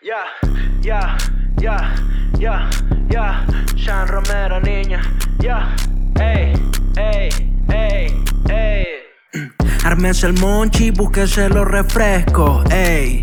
Ya, ya, ya, ya, ya. Sean Romero, niña. Ya, ey, ey, ey, ey. Ármense el monchi, búsquese los refrescos, ey.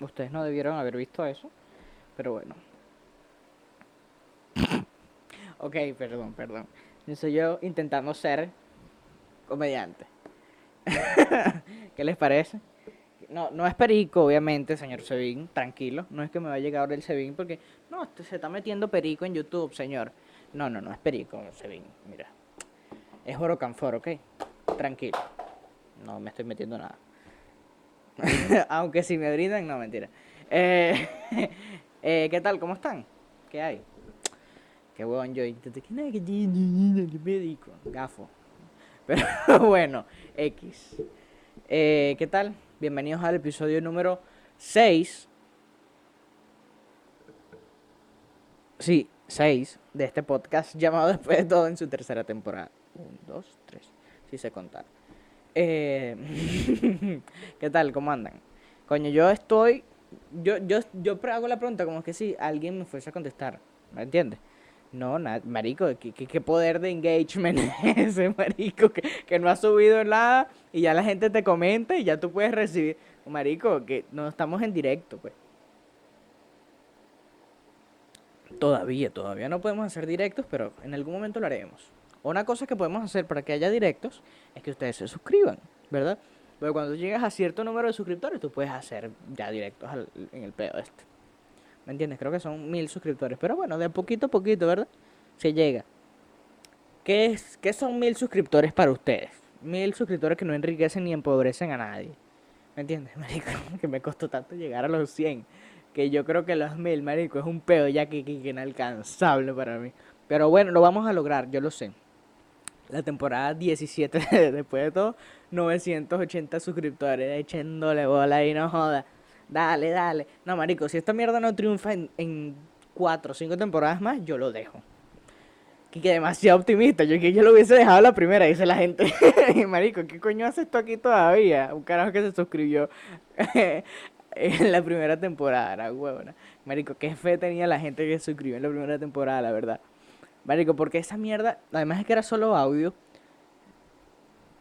ustedes no debieron haber visto eso, pero bueno. ok, perdón, perdón. Soy yo intentando ser comediante. ¿Qué les parece? No, no es perico, obviamente, señor Sebin, tranquilo. No es que me va a llegar ahora el Sebin porque, no, este se está metiendo perico en YouTube, señor. No, no, no es perico, Sebin, mira. Es Orocanfor, ¿ok? Tranquilo. No me estoy metiendo nada. Aunque si me brindan, no, mentira. Eh, eh, ¿Qué tal? ¿Cómo están? ¿Qué hay? Qué huevón yo. médico. Gafo. Pero bueno, X. Eh, ¿Qué tal? Bienvenidos al episodio número 6. Sí, 6 de este podcast llamado Después de todo en su tercera temporada. 1, 2, 3. Si se contar. Eh, ¿Qué tal? ¿Cómo andan? Coño, yo estoy. Yo, yo, yo hago la pregunta como que si alguien me fuese a contestar. ¿Me entiendes? No, nada, marico, ¿qué, poder de engagement es ese, marico? Que, que, no ha subido nada y ya la gente te comenta y ya tú puedes recibir. Marico, que no estamos en directo, pues. Todavía, todavía no podemos hacer directos, pero en algún momento lo haremos. Una cosa que podemos hacer para que haya directos es que ustedes se suscriban, ¿verdad? Pero cuando llegas a cierto número de suscriptores, tú puedes hacer ya directos en el pedo este. ¿Me entiendes? Creo que son mil suscriptores. Pero bueno, de poquito a poquito, ¿verdad? Se llega. ¿Qué, es, ¿Qué son mil suscriptores para ustedes? Mil suscriptores que no enriquecen ni empobrecen a nadie. ¿Me entiendes, marico? Que me costó tanto llegar a los 100. Que yo creo que los mil, marico, es un pedo ya que, que inalcanzable para mí. Pero bueno, lo vamos a lograr, yo lo sé la temporada 17, después de todo, 980 suscriptores, echándole bola y no joda. Dale, dale. No, marico, si esta mierda no triunfa en, en 4 o 5 temporadas más, yo lo dejo. Que, demasiado optimista. Yo que yo lo hubiese dejado la primera, dice la gente. marico, ¿qué coño hace esto aquí todavía? Un carajo que se suscribió en la primera temporada, huevona. Marico, qué fe tenía la gente que se suscribió en la primera temporada, la verdad. Marico, porque esa mierda, además es que era solo audio,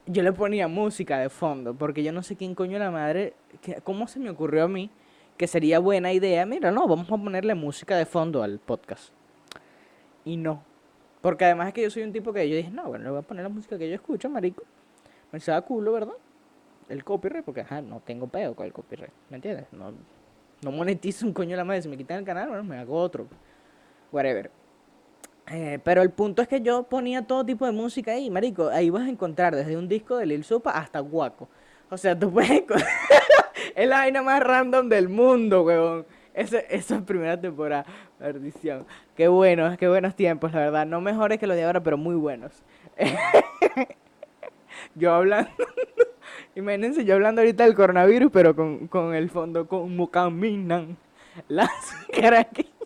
yo le ponía música de fondo, porque yo no sé quién coño la madre, cómo se me ocurrió a mí que sería buena idea, mira, no, vamos a ponerle música de fondo al podcast. Y no. Porque además es que yo soy un tipo que yo dije, no, bueno, le voy a poner la música que yo escucho, marico. Me da culo, ¿verdad? El copyright, porque ajá, no tengo pedo con el copyright, ¿me entiendes? No, no monetizo un coño la madre, si me quitan el canal, bueno, me hago otro. Whatever. Eh, pero el punto es que yo ponía todo tipo de música ahí, marico. Ahí vas a encontrar desde un disco de Lil Supa hasta Guaco. O sea, tú puedes es la vaina más random del mundo, weón. Esa, esa primera temporada, perdición. Qué buenos, qué buenos tiempos, la verdad. No mejores que los de ahora, pero muy buenos. yo hablando... Imagínense yo hablando ahorita del coronavirus, pero con, con el fondo como caminan las caraquitas.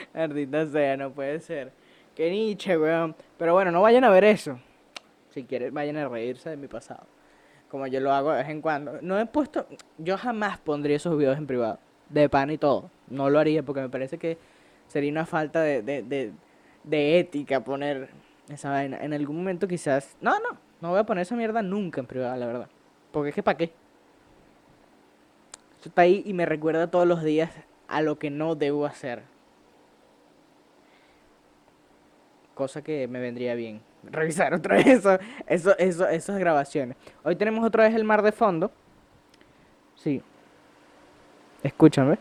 Ardita sea, no puede ser. Qué niche, weón. Pero bueno, no vayan a ver eso. Si quieren, vayan a reírse de mi pasado. Como yo lo hago de vez en cuando. No he puesto. Yo jamás pondría esos videos en privado. De pan y todo. No lo haría porque me parece que sería una falta de, de, de, de ética poner esa vaina. En algún momento quizás. No, no. No voy a poner esa mierda nunca en privado, la verdad. Porque es que para qué. Eso está ahí y me recuerda todos los días a lo que no debo hacer. Cosa que me vendría bien. Revisar otra vez eso, eso, eso, esas grabaciones. Hoy tenemos otra vez el mar de fondo. Sí. Escúchame.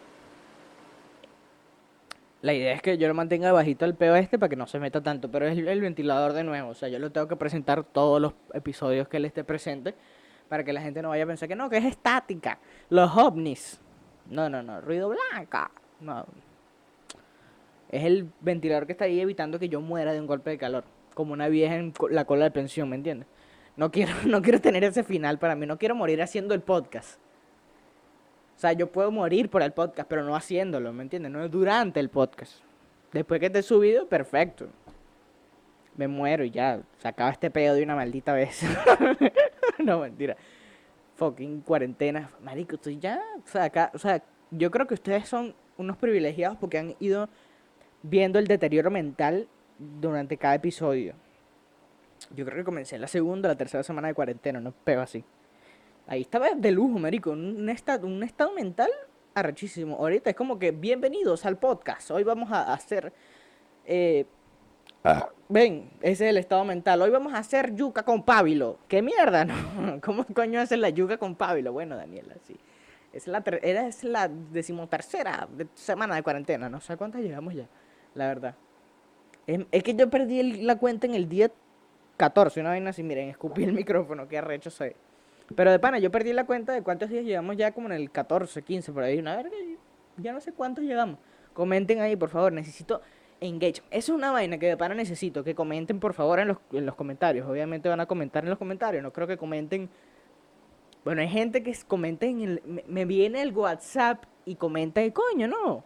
La idea es que yo lo mantenga bajito al peo este para que no se meta tanto, pero es el, ventilador de nuevo. O sea, yo lo tengo que presentar todos los episodios que él esté presente para que la gente no vaya a pensar que no, que es estática. Los ovnis. No, no, no. Ruido blanca. No. Es el ventilador que está ahí evitando que yo muera de un golpe de calor. Como una vieja en la cola de pensión, ¿me entiendes? No quiero, no quiero tener ese final para mí. No quiero morir haciendo el podcast. O sea, yo puedo morir por el podcast, pero no haciéndolo, ¿me entiendes? No durante el podcast. Después que esté subido, perfecto. Me muero y ya. Se acaba este pedo de una maldita vez. no, mentira. Fucking cuarentena. Marico, estoy ya. O sea, acá, o sea, yo creo que ustedes son unos privilegiados porque han ido viendo el deterioro mental durante cada episodio. Yo creo que comencé en la segunda la tercera semana de cuarentena, no pego así. Ahí estaba de lujo, marico. Un estado, un estado mental arrechísimo. Ahorita es como que bienvenidos al podcast. Hoy vamos a hacer. eh, ven, ese es el estado mental. Hoy vamos a hacer yuca con pábilo. ¿Qué mierda? No? ¿Cómo coño hacen la yuca con pábilo? Bueno, Daniela, sí. Es la, ter- era, es la decimotercera de- semana de cuarentena. No sé cuántas llegamos ya, la verdad. Es, es que yo perdí la cuenta en el día 14, una vaina así. Miren, escupí el micrófono, qué arrecho soy. Pero de pana, yo perdí la cuenta de cuántos días llevamos ya como en el 14, 15, por ahí. Una verga, y ya no sé cuántos llegamos. Comenten ahí, por favor. Necesito engage. Eso es una vaina que de pana necesito. Que comenten, por favor, en los, en los comentarios. Obviamente van a comentar en los comentarios. No creo que comenten. Bueno, hay gente que comenta en el. Me, me viene el WhatsApp y comenta de coño, no.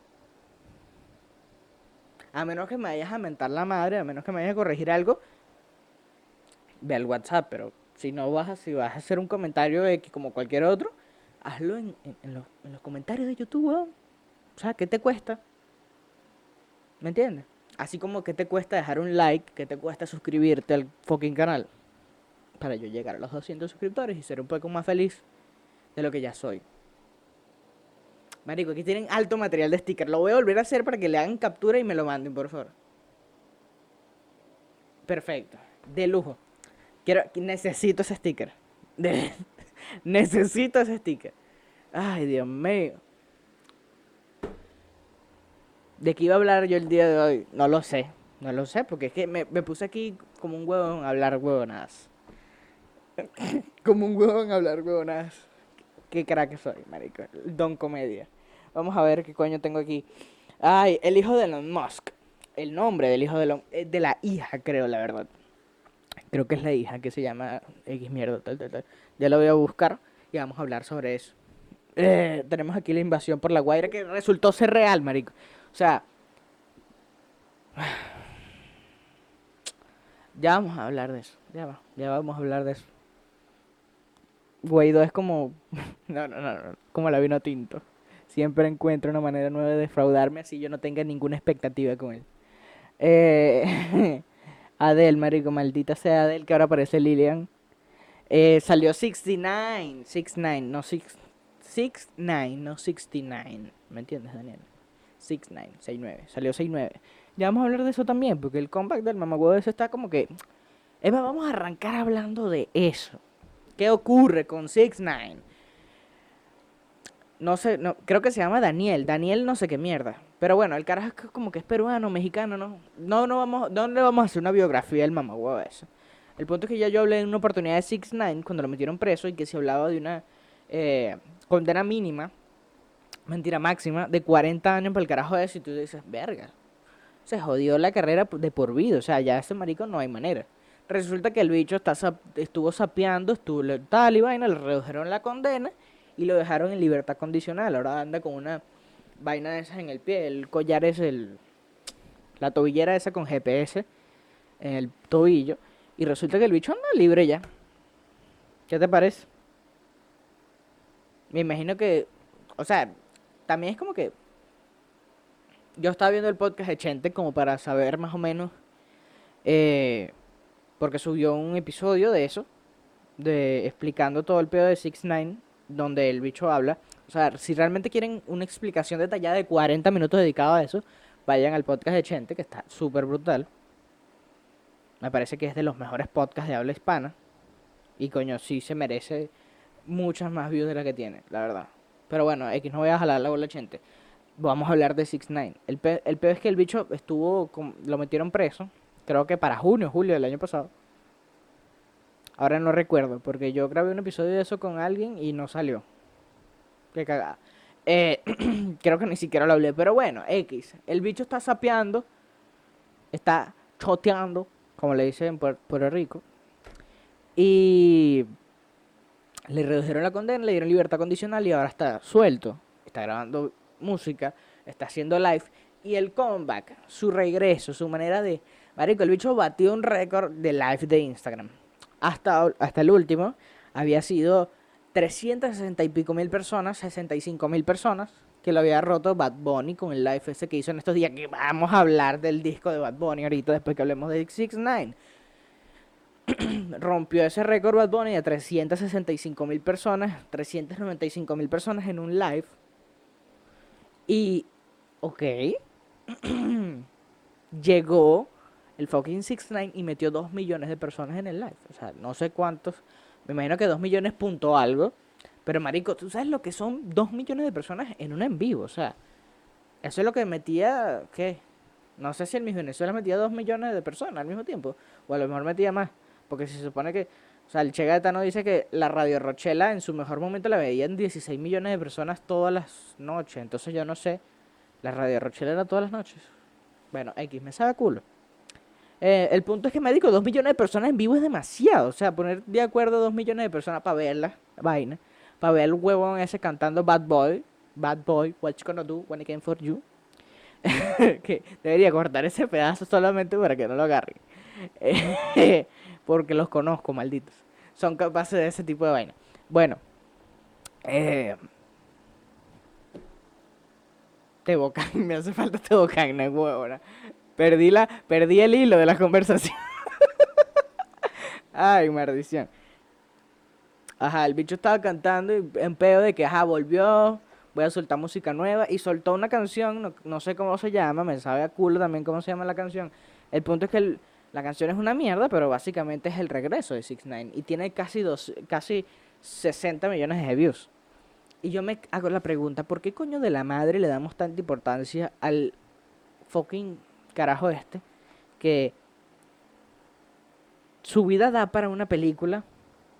A menos que me vayas a mentar la madre, a menos que me vayas a corregir algo, ve al WhatsApp, pero si no vas a, si vas a hacer un comentario X como cualquier otro, hazlo en, los, en los comentarios de YouTube. O sea, ¿qué te cuesta? ¿Me entiendes? Así como que te cuesta dejar un like, que te cuesta suscribirte al fucking canal. Para yo llegar a los 200 suscriptores y ser un poco más feliz de lo que ya soy. Marico, aquí tienen alto material de sticker. Lo voy a volver a hacer para que le hagan captura y me lo manden, por favor. Perfecto. De lujo. Quiero, necesito ese sticker. Necesito ese sticker. Ay, Dios mío. ¿De qué iba a hablar yo el día de hoy? No lo sé. No lo sé, porque es que me, me puse aquí como un huevón a hablar huevonadas. como un huevón a hablar huevonadas. Qué crack soy, marico. Don Comedia. Vamos a ver qué coño tengo aquí. Ay, el hijo de Elon Musk. El nombre del hijo de Elon... eh, De la hija, creo, la verdad. Creo que es la hija que se llama X mierda, tal, tal, tal. Ya lo voy a buscar y vamos a hablar sobre eso. Eh, tenemos aquí la invasión por la Guaira que resultó ser real, marico. O sea... Ya vamos a hablar de eso. Ya va, ya vamos a hablar de eso. Guaidó es como... No, no, no, no. Como la vino tinto. Siempre encuentra una manera nueva de defraudarme así yo no tenga ninguna expectativa con él. Eh, Adele, marico, maldita sea Adele, que ahora aparece Lilian. Eh, salió 69, 69, no 6, 69, no 69. ¿Me entiendes, Daniel? 69, 69, salió 69. Ya vamos a hablar de eso también, porque el comeback del mamagüevo ese está como que... Eva, vamos a arrancar hablando de eso. ¿Qué ocurre con 69? No sé, no, creo que se llama Daniel. Daniel no sé qué mierda. Pero bueno, el carajo es como que es peruano, mexicano, ¿no? No, no vamos, no le vamos a hacer una biografía del mamagüevo eso. El punto es que ya yo hablé en una oportunidad de 6 9 cuando lo metieron preso y que se hablaba de una eh, condena mínima, mentira máxima, de 40 años para el carajo de eso. Y tú dices, verga, se jodió la carrera de por vida. O sea, ya ese marico no hay manera. Resulta que el bicho está, estuvo sapeando, estuvo tal y vaina, le redujeron la condena y lo dejaron en libertad condicional. Ahora anda con una vaina de esas en el pie, el collar es el. La tobillera esa con GPS en el tobillo. Y resulta que el bicho anda libre ya. ¿Qué te parece? Me imagino que. O sea, también es como que. Yo estaba viendo el podcast de Chente como para saber más o menos. eh, porque subió un episodio de eso. De explicando todo el pedo de 6 9 donde el bicho habla. O sea, si realmente quieren una explicación detallada de 40 minutos dedicado a eso, vayan al podcast de Chente, que está súper brutal. Me parece que es de los mejores podcasts de habla hispana. Y coño, sí se merece muchas más views de las que tiene, la verdad. Pero bueno, X, no voy a jalar la bola gente. Vamos a hablar de 6 9 El, pe el peor es que el bicho estuvo, lo metieron preso, creo que para junio, julio del año pasado. Ahora no recuerdo, porque yo grabé un episodio de eso con alguien y no salió. Qué cagada. Eh, creo que ni siquiera lo hablé, pero bueno, X. El bicho está sapeando, está choteando, como le dicen en Puerto Rico. Y le redujeron la condena, le dieron libertad condicional y ahora está suelto. Está grabando música, está haciendo live. Y el comeback, su regreso, su manera de... Marico, el bicho batió un récord de live de Instagram. Hasta, hasta el último había sido 360 y pico mil personas, 65 mil personas, que lo había roto Bad Bunny con el live ese que hizo en estos días. Que vamos a hablar del disco de Bad Bunny ahorita, después que hablemos de 6 9 rompió ese récord Bad Bunny de 365 mil personas, 395 mil personas en un live. Y, ok, llegó el fucking 69 y metió 2 millones de personas en el live. O sea, no sé cuántos, me imagino que 2 millones punto algo. Pero marico, ¿tú sabes lo que son 2 millones de personas en un en vivo? O sea, eso es lo que metía, ¿qué? No sé si el mismo Venezuela metía 2 millones de personas al mismo tiempo. O a lo mejor metía más. Porque se supone que, o sea, el Che Gaetano dice que la Radio Rochela en su mejor momento la veían 16 millones de personas todas las noches. Entonces yo no sé, la Radio Rochela era todas las noches. Bueno, X, me sabe culo. Eh, el punto es que me dijo, 2 millones de personas en vivo es demasiado. O sea, poner de acuerdo 2 millones de personas para ver la vaina. Para ver el huevón ese cantando Bad Boy. Bad Boy, what you gonna do when I came for you. que debería cortar ese pedazo solamente para que no lo agarren. porque los conozco, malditos. Son capaces de ese tipo de vaina. Bueno, eh, Tebocan, me hace falta Tebocan, no huevona. Perdí, la, perdí el hilo de la conversación. Ay, maldición. Ajá, el bicho estaba cantando y en pedo de que, ajá, volvió, voy a soltar música nueva y soltó una canción, no, no sé cómo se llama, me sabe a culo también cómo se llama la canción. El punto es que la canción es una mierda, pero básicamente es el regreso de 6 9 y tiene casi, dos, casi 60 millones de views. Y yo me hago la pregunta, ¿por qué coño de la madre le damos tanta importancia al fucking carajo este? Que su vida da para una película,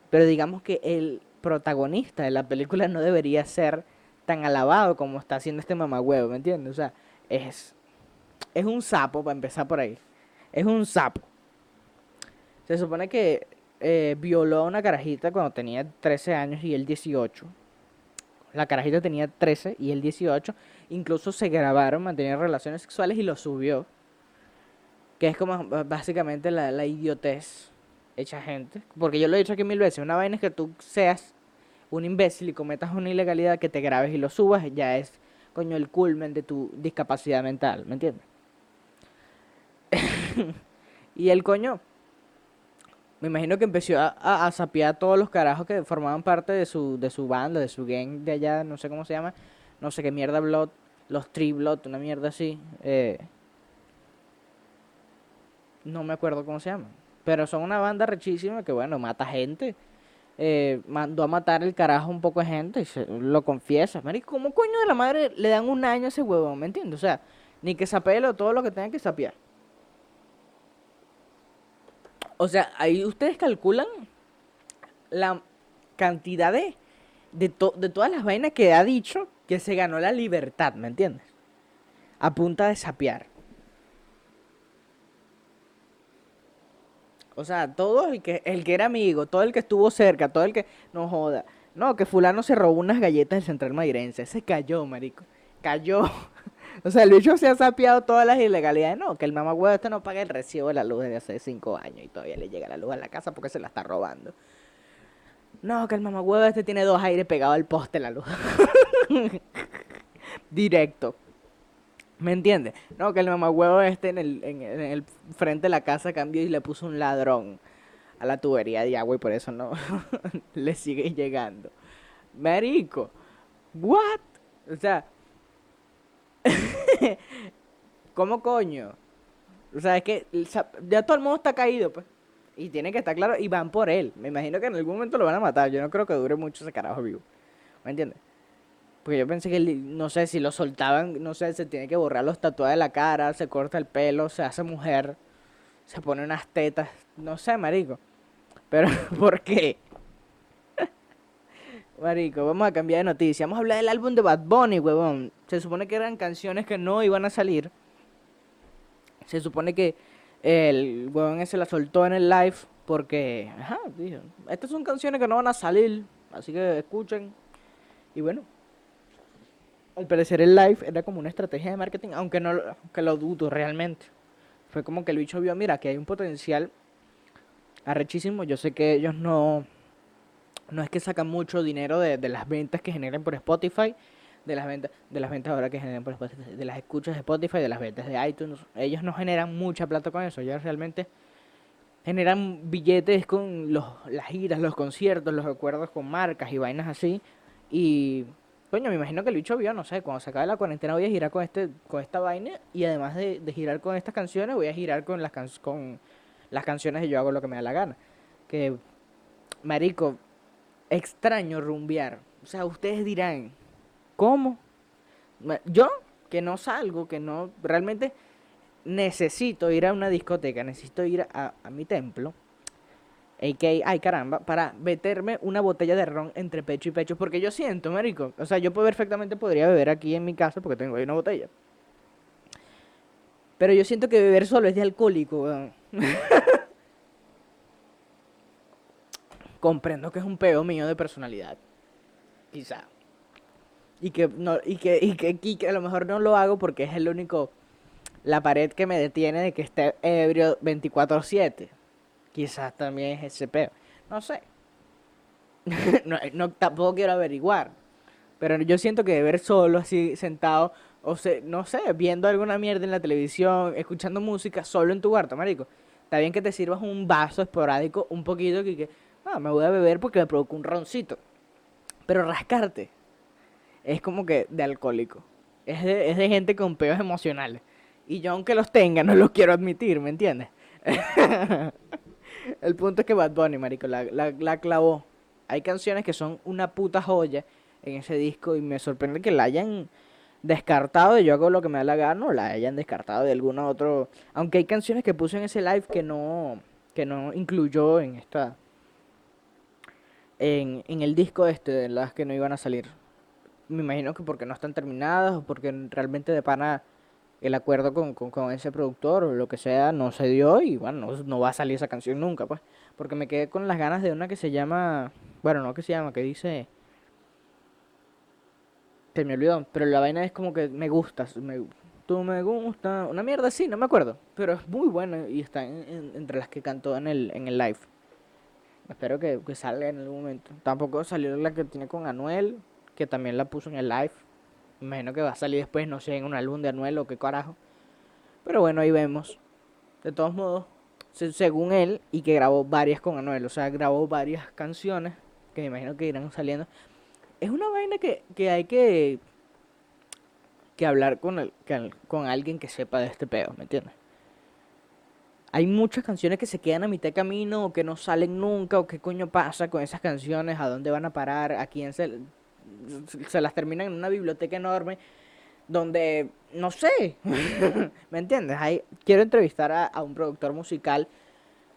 pero digamos que el protagonista de la película no debería ser tan alabado como está haciendo este mamagüevo, ¿me entiendes? O sea, es, es un sapo para empezar por ahí es un sapo. Se supone que eh, violó a una carajita cuando tenía 13 años y él 18. La carajita tenía 13 y él 18. Incluso se grabaron, mantenían relaciones sexuales y lo subió. Que es como básicamente la, idiotez hecha gente. Porque yo lo he dicho aquí mil veces. Una vaina es que tú seas un imbécil y cometas una ilegalidad que te grabes y lo subas. Ya es, coño, el culmen de tu discapacidad mental. ¿Me entiendes? y el coño, me imagino que empezó a, sapear a todos los carajos que formaban parte de su, de su banda, de su gang de allá, no sé cómo se llama, no sé qué mierda Blood, los Tree Blood, una mierda así. Eh, no me acuerdo cómo se llama. Pero son una banda rechísima que, bueno, mata gente. Eh, mandó a matar el carajo un poco de gente y se, lo confiesa. Marico, ¿cómo coño de la madre le dan un año a ese huevo? ¿Me entiendes? O sea, ni que sapelo todo lo que tenga que sapear. O sea, ahí ustedes calculan la cantidad de, de, todas las vainas que ha dicho que se ganó la libertad, ¿me entiendes? A punta de sapear. O sea, todo el que, el que era amigo, todo el que estuvo cerca, todo el que no joda. No, que fulano se robó unas galletas del Central Mairense. Se cayó, marico. Cayó. O sea, el bicho se ha sapeado todas las ilegalidades. No, que el mamá huevo este no paga el recibo de la luz desde hace cinco años y todavía le llega la luz a la casa porque se la está robando. No, que el mamá huevo este tiene dos aires pegados al poste la luz. Directo. ¿Me entiendes? No, que el mamagüevo este en el, en, el frente de la casa cambió y le puso un ladrón a la tubería de agua y por eso no le sigue llegando. Marico, what? O sea, ¿Cómo coño? O sea, es que ya todo el mundo está caído, pues. Y tiene que estar claro, y van por él. Me imagino que en algún momento lo van a matar. Yo no creo que dure mucho ese carajo vivo. ¿Me entiendes? Porque yo pensé que, no sé, si lo soltaban, no sé, se tiene que borrar los tatuajes de la cara, se corta el pelo, se hace mujer, se pone unas tetas, no sé, marico. Pero, ¿por qué? Marico, vamos a cambiar de noticia. Vamos a hablar del álbum de Bad Bunny, huevón. Se supone que eran canciones que no iban a salir. Se supone que el huevón ese la soltó en el live porque, ajá, dijo, estas son canciones que no van a salir, así que escuchen. Y bueno, al parecer el live era como una estrategia de marketing, aunque no aunque lo dudo realmente. Fue como que el bicho vio, mira, que hay un potencial arrechísimo. Yo sé que ellos no, no es que sacan mucho dinero de, de las ventas que generan por Spotify, de las ventas, de las ventas ahora que generan por Spotify, de las escuchas de Spotify, de las ventas de iTunes. Ellos no generan mucha plata con eso. Ellos realmente generan billetes con los, las giras, los conciertos, los acuerdos con marcas y vainas así. Y coño, me imagino que el bicho vio, no sé, cuando se acabe la cuarentena voy a girar con este, con esta vaina y además de, de girar con estas canciones, voy a girar con las can- con las canciones de yo hago lo que me da la gana. Que marico, extraño rumbear. O sea, ustedes dirán, ¿cómo? Yo, que no salgo, que no, realmente necesito ir a una discoteca, necesito ir a, a mi templo, a.k.a. ay caramba, para meterme una botella de ron entre pecho y pecho, porque yo siento, marico, o sea, yo perfectamente podría beber aquí en mi casa porque tengo ahí una botella. Pero yo siento que beber solo es de alcohólico, weón. Comprendo que es un peo mío de personalidad. Quizá. Y que, no, y, que, y, que, y que a lo mejor no lo hago porque es el único. La pared que me detiene de que esté ebrio 24-7. Quizás también es ese peo. No sé. no, tampoco quiero averiguar. Pero yo siento que beber solo, así sentado, o se, no sé, viendo alguna mierda en la televisión, escuchando música solo en tu cuarto, marico. Está bien que te sirvas un vaso esporádico, un poquito, que, que ah, me voy a beber porque me provoca un roncito. Pero rascarte es como que de alcohólico. Es de, es de gente con peos emocionales. Y yo, aunque los tenga, no los quiero admitir, ¿me entiendes? El punto es que Bad Bunny, marico, la, la, la clavó. Hay canciones que son una puta joya en ese disco y me sorprende que la hayan descartado de yo hago lo que me da la gana o la hayan descartado de alguna otro aunque hay canciones que puse en ese live que no que no incluyó en esta en, en el disco este de las que no iban a salir me imagino que porque no están terminadas o porque realmente de pana el acuerdo con, con, ese productor o lo que sea no se dio y bueno no, no va a salir esa canción nunca pues porque me quedé con las ganas de una que se llama bueno no que se llama que dice se me olvidó, pero la vaina es como que me gustas, me, tú me gusta, una mierda así, no me acuerdo, pero es muy buena y está en- en- entre las que cantó en el, en el live. Espero que, que salga en algún momento. Tampoco salió la que tiene con Anuel, que también la puso en el live. Imagino que va a salir después, no sé, en un álbum de Anuel o qué carajo. Pero bueno, ahí vemos. De todos modos, se- según él, y que grabó varias con Anuel, o sea, grabó varias canciones que me imagino que irán saliendo es una vaina que, que hay que, que hablar con, el, con alguien que sepa de este pedo, ¿me entiendes? Hay muchas canciones que se quedan a mitad de camino o que no salen nunca o qué coño pasa con esas canciones, a dónde van a parar, a quién se, se las terminan en una biblioteca enorme donde, no sé, ¿me entiendes? Hay, quiero entrevistar a, a un productor musical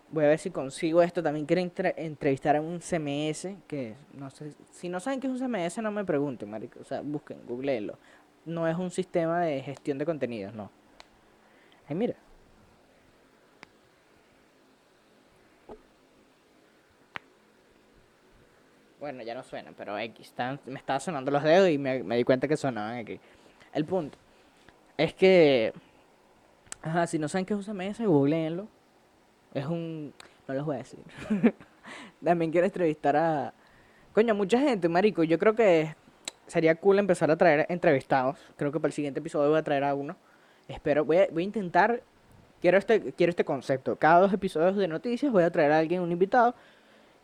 Voy a ver si consigo esto. También quiero entre- entrevistar a un CMS, que no sé, si no saben qué es un CMS, no me pregunten, marico. O sea, busquen, googleenlo. No es un sistema de gestión de contenidos, no. Ay, mira. Bueno, ya no suena, pero X. están- me estaba sonando los dedos y me, me di cuenta que sonaban aquí. El punto es que... Ajá, si no saben qué es CMS, googleenlo. Es un... No les voy a decir. También quiero entrevistar a... Coño, mucha gente, marico. Yo creo que sería cool empezar a traer entrevistados. Creo que para el siguiente episodio voy a traer a uno. Espero, voy a, voy a intentar... Quiero este, quiero este concepto. Cada dos episodios de noticias voy a traer a alguien, un invitado.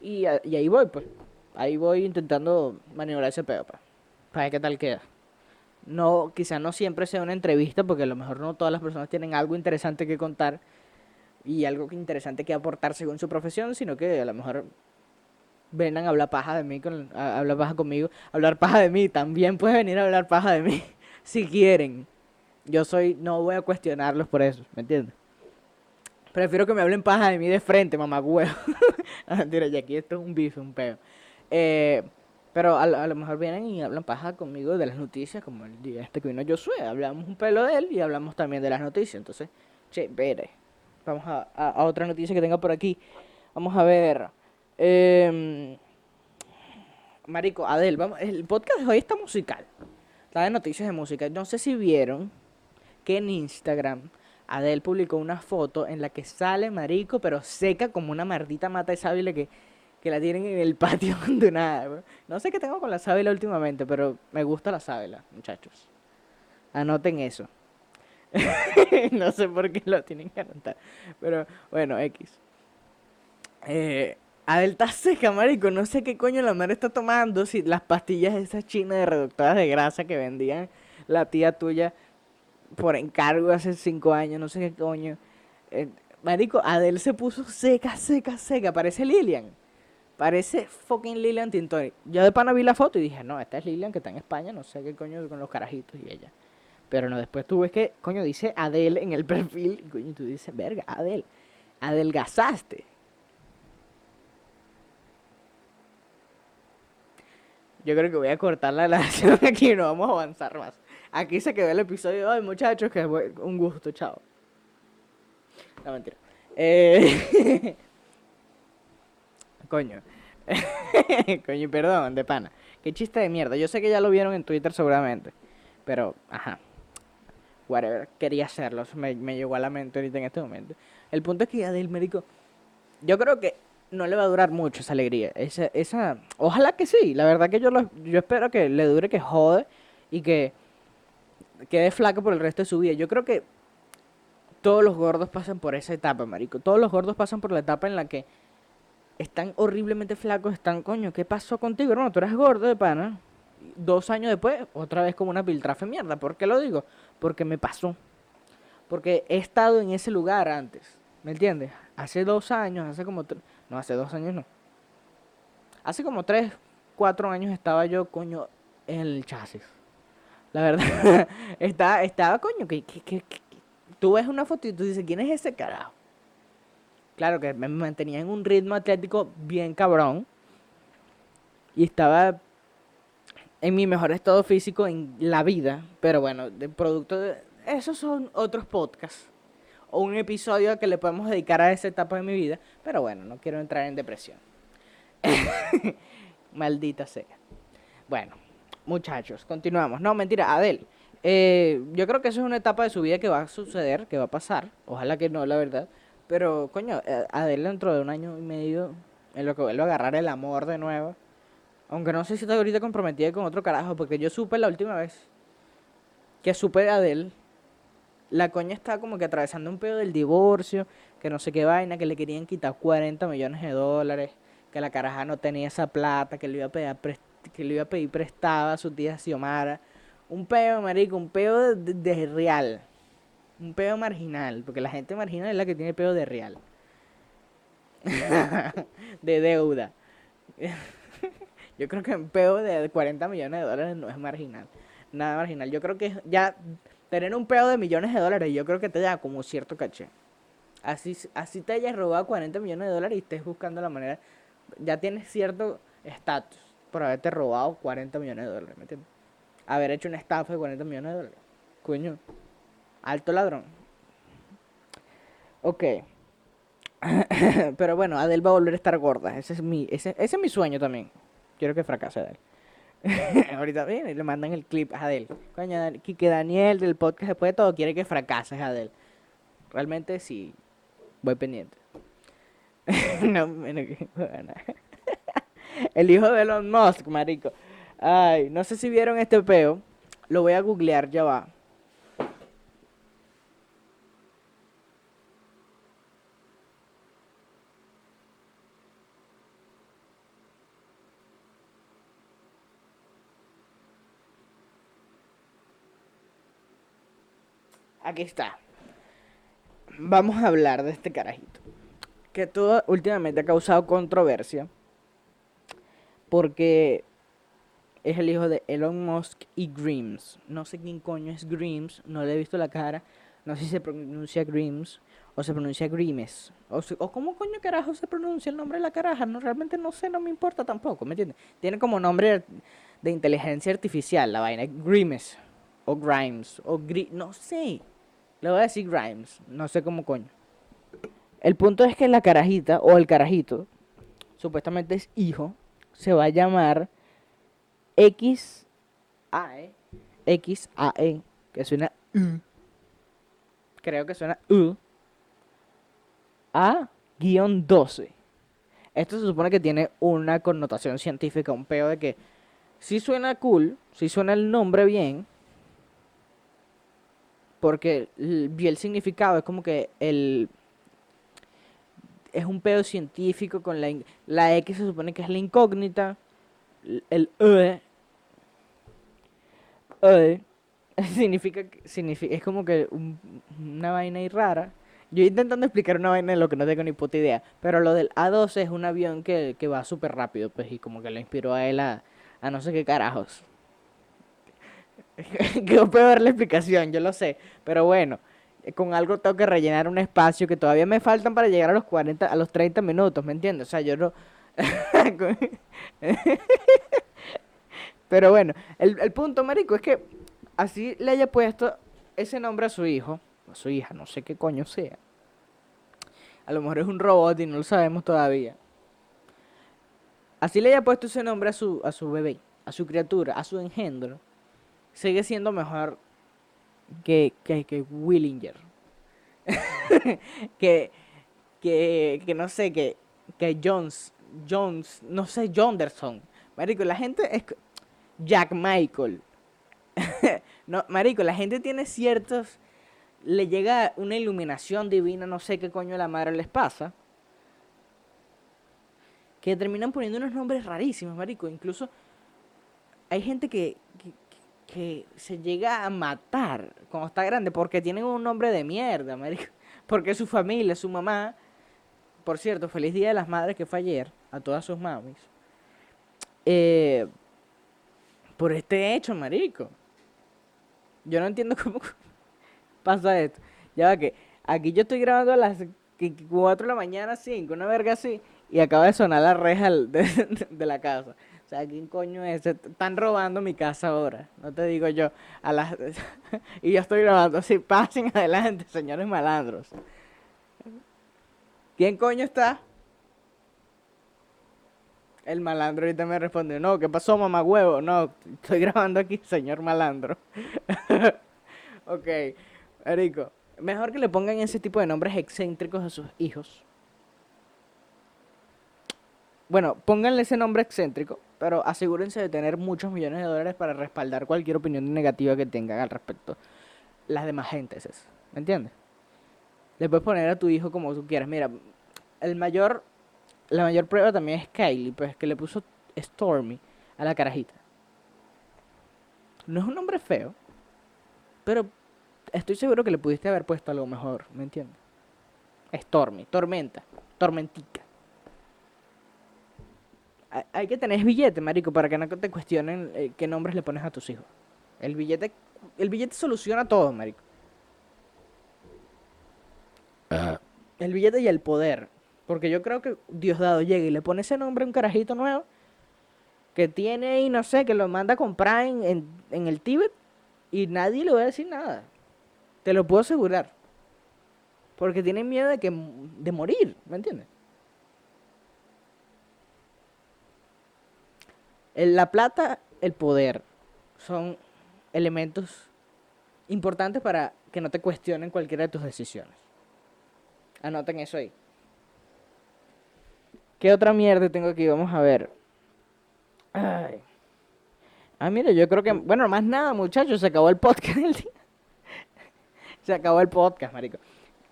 Y, y ahí voy, pues. Ahí voy intentando maniobrar ese pedo, pues. Para ver qué tal queda. No, quizá no siempre sea una entrevista, porque a lo mejor no todas las personas tienen algo interesante que contar y algo interesante que aportar según su profesión, sino que a lo mejor vengan a hablar paja de mí, a, hablar paja conmigo, hablar paja de mí, también pueden venir a hablar paja de mí, si quieren. Yo soy, no voy a cuestionarlos por eso, ¿me entiendes? Prefiero que me hablen paja de mí de frente, mamá huevo. y aquí esto es un bife, un peo. Eh, pero a, lo mejor vienen y hablan paja conmigo de las noticias, como el día este que vino Josué. Hablamos un pelo de él y hablamos también de las noticias. Entonces, che, vere. Vamos a, a, otra noticia que tenga por aquí. Vamos a ver. Eh, Marico, Adel, vamos, el podcast de hoy está musical. Está de noticias de música. No sé si vieron que en Instagram Adel publicó una foto en la que sale Marico, pero seca como una maldita mata de sábila que, que la tienen en el patio abandonada. No sé qué tengo con la sábila últimamente, pero me gusta la sábila, muchachos. Anoten eso. no sé por qué lo tienen que anotar. Pero bueno, X. Eh, Adel está seca, marico. No sé qué coño la madre está tomando. Si las pastillas esas chinas de reductoras de grasa que vendían la tía tuya por encargo hace cinco años, no sé qué coño. Eh, marico, Adel se puso seca, seca, seca. Parece Lilian. Parece fucking Lilian Tintori. Yo de pana vi la foto y dije, no, esta es Lilian que está en España, no sé qué coño con los carajitos y ella. Pero no, después tú ves que, coño, dice Adel en el perfil. Coño, tú dices, verga, Adel, adelgazaste. Yo creo que voy a cortar la relación aquí y no vamos a avanzar más. Aquí se quedó el episodio. Ay, muchachos, que un gusto, chao. No, mentira. Eh... Coño. Coño, perdón, de pana. Qué chiste de mierda. Yo sé que ya lo vieron en Twitter seguramente. Pero, ajá whatever, quería hacerlo, me, me llegó a la mente ahorita en este momento. El punto es que ya del médico, yo creo que no le va a durar mucho esa alegría, esa, esa, ojalá que sí, la verdad que yo, lo, yo espero que le dure, que jode y que quede flaco por el resto de su vida. Yo creo que todos los gordos pasan por esa etapa, marico. Todos los gordos pasan por la etapa en la que están horriblemente flacos, están, coño, ¿qué pasó contigo, hermano? Tú eras gordo de pana. Dos años después, otra vez como una piltrafe mierda. ¿Por qué lo digo? porque me pasó. Porque he estado en ese lugar antes. ¿Me entiendes? Hace dos años, hace como... No, hace dos años no. Hace como tres, cuatro años estaba yo, coño, en el chasis. La verdad, estaba, estaba, coño, que, que, tú ves una foto y tú dices, ¿quién es ese carajo? Claro que me mantenía en un ritmo atlético bien cabrón. Y estaba en mi mejor estado físico en la vida. Pero bueno, de producto de... Esos son otros podcasts. O un episodio que le podemos dedicar a esa etapa de mi vida. Pero bueno, no quiero entrar en depresión. Maldita sea. Bueno, muchachos, continuamos. No, mentira, Adel. Eh, yo creo que eso es una etapa de su vida que va a suceder, que va a pasar. Ojalá que no, la verdad. Pero, coño, eh, Adel dentro de un año y medio, en lo que vuelve a agarrar el amor de nuevo, aunque no sé si está ahorita comprometida con otro carajo, porque yo supe la última vez que supe de Adele, la coña está como que atravesando un pedo del divorcio, que no sé qué vaina, que le querían quitar 40 millones de dólares, que la caraja no tenía esa plata, que le iba a pedir, que le iba a pedir prestada a su tía Xiomara. Un pedo, marico, un pedo de, real. Un pedo marginal, porque la gente marginal es la que tiene pedo de real. de deuda. Yo creo que un peo de 40 millones de dólares no es marginal. Nada marginal. Yo creo que ya tener un peo de millones de dólares, yo creo que te da como cierto caché. Así, así te hayas robado 40 millones de dólares y estés buscando la manera. Ya tienes cierto estatus por haberte robado 40 millones de dólares, ¿me entiendes? Haber hecho una estafa de 40 millones de dólares. Coño. Alto ladrón. Ok. Pero bueno, Adel va a volver a estar gorda. Ese es mi, ese, es mi sueño también. Quiero que fracase Adel. Ahorita viene y le mandan el clip a Adel. Coño, que Daniel del podcast después de todo quiere que fracases Adel. Realmente sí, voy pendiente. no, el hijo de Elon Musk, marico. Ay, no sé si vieron este peo. Lo voy a googlear, ya va. Aquí está. Vamos a hablar de este carajito. Que todo últimamente ha causado controversia. Porque es el hijo de Elon Musk y Grims. No sé quién coño es Grims, no le he visto la cara. No sé si se pronuncia Grims o se pronuncia Grimes. O, o cómo coño carajo se pronuncia el nombre de la caraja. No, realmente no sé, no me importa tampoco, ¿me entiendes? Tiene como nombre de inteligencia artificial la vaina. Grimes. O Grimes. O Gri no sé. Le voy a decir Grimes. No sé cómo coño. El punto es que la carajita o el carajito, supuestamente es hijo, se va a llamar X A E X A E que suena U. Creo que suena U. A guion 12. Esto se supone que tiene una connotación científica, un peo de que si suena cool, si suena el nombre bien, porque vi el significado, es como que el es un pedo científico con la, la X se supone que es la incógnita, el E, e significa, significa, es como que una vaina ahí rara. Yo intentando explicar una vaina de lo que no tengo ni puta idea, pero lo del A12 es un avión que, que va súper rápido, pues, y como que le inspiró a él a no sé qué carajos. Quedó peor la explicación, yo lo sé. Pero bueno, con algo tengo que rellenar un espacio que todavía me faltan para llegar a los 40, a los 30 minutos, ¿me entiendes? O sea, yo no... Pero bueno, el, el punto, marico, es que así le haya puesto ese nombre a su hijo, a su hija, no sé qué coño sea. A lo mejor es un robot y no lo sabemos todavía. Así le haya puesto ese nombre a su, a su bebé, a su criatura, a su engendro, sigue siendo mejor que, que, Willinger. que, que, que no sé, que, que Jones, Jones, no sé, Jonderson. Marico, la gente es Jack Michael. no, marico, la gente tiene ciertos le llega una iluminación divina, no sé qué coño la madre les pasa que terminan poniendo unos nombres rarísimos, marico. Incluso hay gente que, que, se llega a matar cuando está grande porque tienen un nombre de mierda, marico. Porque su familia, su mamá, por cierto, feliz día de las madres que fue ayer, a todas sus mamis. Eh, por este hecho, marico. Yo no entiendo cómo pasa esto. Ya va que aquí yo estoy grabando a las 4 de la mañana, 5, una verga así y acaba de sonar la reja de, la casa. ¿Quién coño es? Están robando mi casa ahora. No te digo yo. A las... y yo estoy grabando así. Pasen adelante, señores malandros. ¿Quién coño está? El malandro ahorita me respondió, no, ¿qué pasó, mamá huevo? No, estoy grabando aquí, señor malandro. ok, Erico, mejor que le pongan ese tipo de nombres excéntricos a sus hijos bueno, pónganle ese nombre excéntrico, pero asegúrense de tener muchos millones de dólares para respaldar cualquier opinión negativa que tengan al respecto. Las demás gentes, es, ¿me entiendes? Le puedes poner a tu hijo como tú quieras. Mira, el mayor, la mayor prueba también es Kylie, pues que le puso Stormy a la carajita. No es un nombre feo, pero estoy seguro que le pudiste haber puesto algo mejor, ¿me entiendes? Stormy, tormenta, tormentica hay que tener billete, marico, para que no te cuestionen eh, qué nombres le pones a tus hijos. El billete, el billete soluciona todo, marico. El billete y el poder. Porque yo creo que Diosdado llega y le pone ese nombre a un carajito nuevo que tiene y no sé, que lo manda a comprar en, en el Tíbet y nadie le va a decir nada. Te lo puedo asegurar. Porque tienen miedo de, que, de morir, ¿me entiendes? La plata, el poder, son elementos importantes para que no te cuestionen cualquiera de tus decisiones. Anoten eso ahí. ¿Qué otra mierda tengo aquí? Vamos a ver. Ay. Ah, mira, yo creo que. Bueno, más nada, muchachos. Se acabó el podcast del día. se acabó el podcast, marico.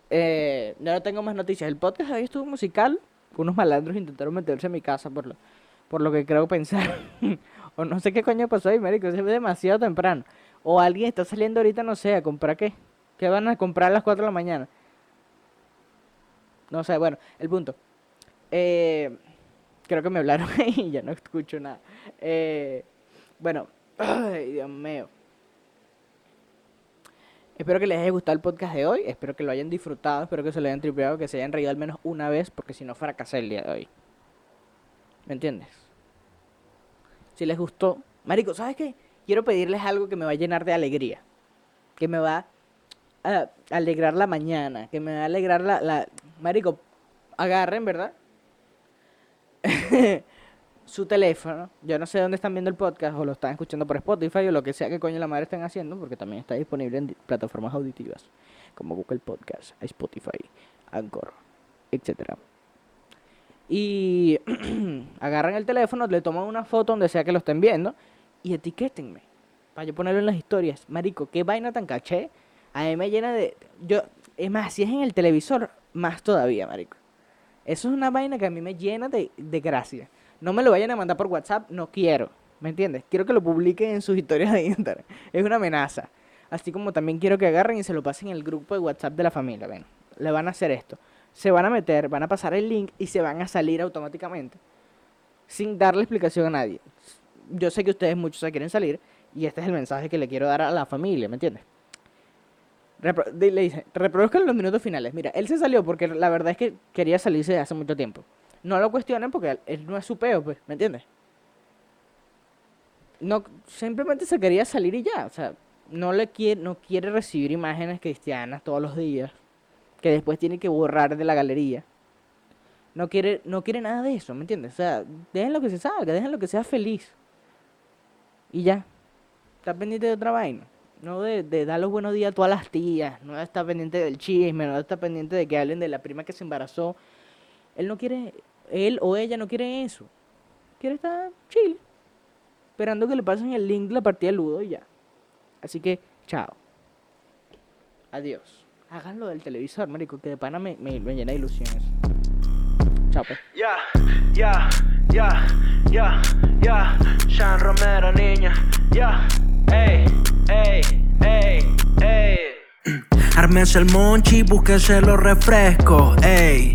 Eh, no tengo más noticias. El podcast ahí estuvo musical. Unos malandros intentaron meterse en mi casa por lo por lo que creo pensar. o no sé qué coño pasó ahí, marico, ve demasiado temprano. O alguien está saliendo ahorita, no sé, a comprar qué. ¿Qué van a comprar a las 4 de la mañana? No sé, bueno, el punto. Eh, creo que me hablaron y ya no escucho nada. Eh, bueno, ay, Dios mío. Espero que les haya gustado el podcast de hoy. Espero que lo hayan disfrutado. Espero que se lo hayan tripeado. Que se hayan reído al menos una vez. Porque si no, fracasé el día de hoy. ¿Me entiendes? Si les gustó. Marico, ¿sabes qué? Quiero pedirles algo que me va a llenar de alegría. Que me va a alegrar la mañana. Que me va a alegrar la. la... Marico, agarren, ¿verdad? su teléfono. Yo no sé dónde están viendo el podcast o lo están escuchando por Spotify o lo que sea que coño la madre estén haciendo, porque también está disponible en plataformas auditivas como Google Podcast, Spotify, Anchor, etcétera. Y agarran el teléfono, le toman una foto donde sea que lo estén viendo y etiquétenme para yo ponerlo en las historias. Marico, qué vaina tan caché. A mí me llena de. Yo, es más, si es en el televisor, más todavía, marico. Eso es una vaina que a mí me llena de, de gracia. No me lo vayan a mandar por WhatsApp, no quiero. ¿Me entiendes? Quiero que lo publiquen en sus historias de Instagram. Es una amenaza. Así como también quiero que agarren y se lo pasen en el grupo de WhatsApp de la familia. Ven, le van a hacer esto. Se van a meter, van a pasar el link y se van a salir automáticamente. Sin darle explicación a nadie. Yo sé que ustedes muchos se quieren salir y este es el mensaje que le quiero dar a la familia, ¿me entiendes? le dice, reproduzcan los minutos finales. Mira, él se salió porque la verdad es que quería salirse hace mucho tiempo. No lo cuestionen porque él no es su peo, pues, ¿me entiendes? No, simplemente se quería salir y ya, o sea, no le quiere, no quiere recibir imágenes cristianas todos los días, que después tiene que borrar de la galería. No quiere, no quiere nada de eso, ¿me entiendes? O sea, dejen lo que se salga, dejen lo que sea feliz. Y ya. Está pendiente de otra vaina. No de, dar los buenos días a todas las tías. No está pendiente del chisme. No está pendiente de que hablen de la prima que se embarazó. Él no quiere. Él o ella no quiere eso. Quiere estar chill. Esperando que le pasen el link de la partida de Ludo y ya. Así que, chao. Adiós. Háganlo del televisor, marico, que de pana me, me, me llena de ilusiones. Chao, pues. Ya, ya, ya, ya, ya. Sean Romero, niña. Ya, ey, ey, ey, ey. Ármense el monchi, búsquense los refrescos, ey.